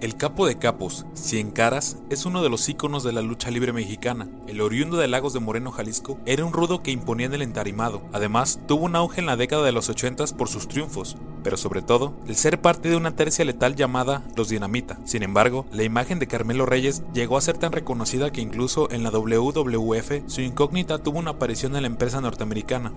El capo de capos, Cien Caras, es uno de los íconos de la lucha libre mexicana. El oriundo de Lagos de Moreno, Jalisco, era un rudo que imponía en el entarimado. Además, tuvo un auge en la década de los 80 por sus triunfos, pero sobre todo, el ser parte de una tercia letal llamada Los Dinamita. Sin embargo, la imagen de Carmelo Reyes llegó a ser tan reconocida que incluso en la WWF su incógnita tuvo una aparición en la empresa norteamericana.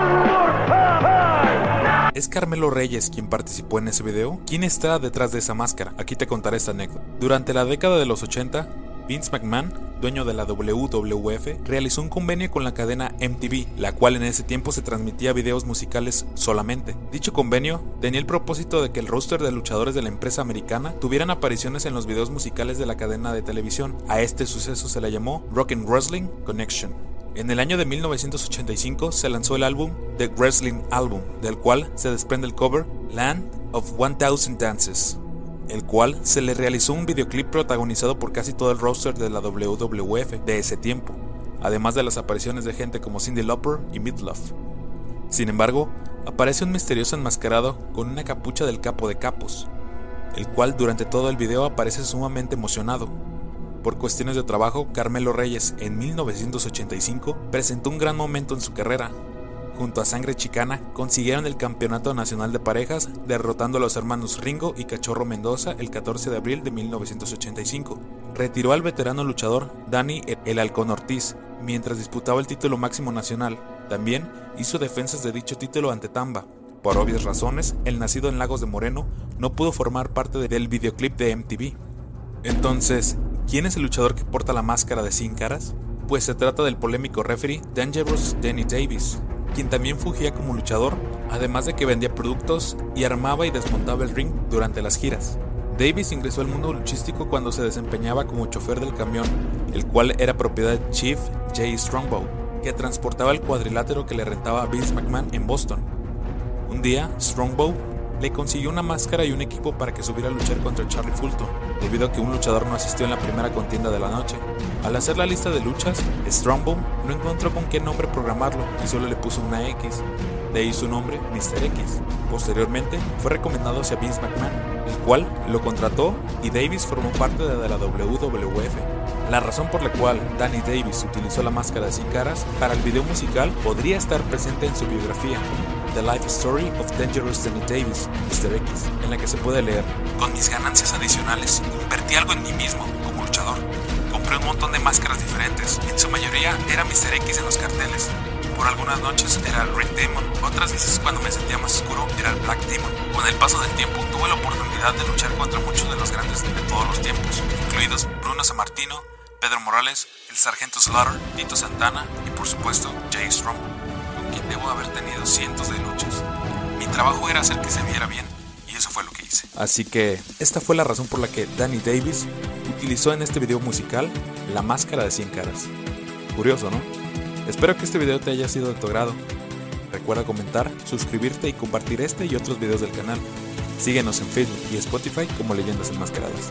¿Es Carmelo Reyes quien participó en ese video? ¿Quién está detrás de esa máscara? Aquí te contaré esta anécdota. Durante la década de los 80, Vince McMahon, dueño de la WWF, realizó un convenio con la cadena MTV, la cual en ese tiempo se transmitía videos musicales solamente. Dicho convenio tenía el propósito de que el roster de luchadores de la empresa americana tuvieran apariciones en los videos musicales de la cadena de televisión. A este suceso se le llamó Rock Wrestling Connection. En el año de 1985 se lanzó el álbum The Wrestling Album, del cual se desprende el cover Land of 1000 Dances, el cual se le realizó un videoclip protagonizado por casi todo el roster de la WWF de ese tiempo, además de las apariciones de gente como Cindy Lauper y Midlove. Sin embargo, aparece un misterioso enmascarado con una capucha del capo de capos, el cual durante todo el video aparece sumamente emocionado, por cuestiones de trabajo, Carmelo Reyes en 1985 presentó un gran momento en su carrera. Junto a Sangre Chicana consiguieron el Campeonato Nacional de Parejas, derrotando a los hermanos Ringo y Cachorro Mendoza el 14 de abril de 1985. Retiró al veterano luchador Danny El Halcón Ortiz mientras disputaba el título máximo nacional. También hizo defensas de dicho título ante Tamba. Por obvias razones, el nacido en Lagos de Moreno no pudo formar parte del videoclip de MTV. Entonces, ¿Quién es el luchador que porta la máscara de 100 caras? Pues se trata del polémico referee Dangerous Danny Davis, quien también fugía como luchador, además de que vendía productos y armaba y desmontaba el ring durante las giras. Davis ingresó al mundo luchístico cuando se desempeñaba como chofer del camión, el cual era propiedad de Chief J. Strongbow, que transportaba el cuadrilátero que le rentaba a Vince McMahon en Boston. Un día, Strongbow le consiguió una máscara y un equipo para que subiera a luchar contra Charlie Fulton, debido a que un luchador no asistió en la primera contienda de la noche. Al hacer la lista de luchas, Strongbow no encontró con qué nombre programarlo y solo le puso una X. De ahí su nombre, Mr. X. Posteriormente, fue recomendado hacia Vince McMahon, el cual lo contrató y Davis formó parte de la WWF. La razón por la cual Danny Davis utilizó la máscara de sin caras para el video musical podría estar presente en su biografía, The Life Story of Dangerous Danny Davis, Mr. X, en la que se puede leer, con mis ganancias adicionales, invertí algo en mí mismo como luchador. Compré un montón de máscaras diferentes, en su mayoría era Mr. X en los carteles. Por algunas noches era el Red Demon, otras veces cuando me sentía más oscuro era el Black Demon. Con el paso del tiempo tuve la oportunidad de luchar contra muchos de los grandes de todos los tiempos, incluidos Bruno Sammartino, Pedro Morales, el Sargento Slaughter, Tito Santana y por supuesto Jay Strong debo haber tenido cientos de luchas. Mi trabajo era hacer que se viera bien y eso fue lo que hice. Así que esta fue la razón por la que Danny Davis utilizó en este video musical la máscara de 100 caras. Curioso, ¿no? Espero que este video te haya sido de tu agrado. Recuerda comentar, suscribirte y compartir este y otros videos del canal. Síguenos en Facebook y Spotify como Leyendas Enmascaradas.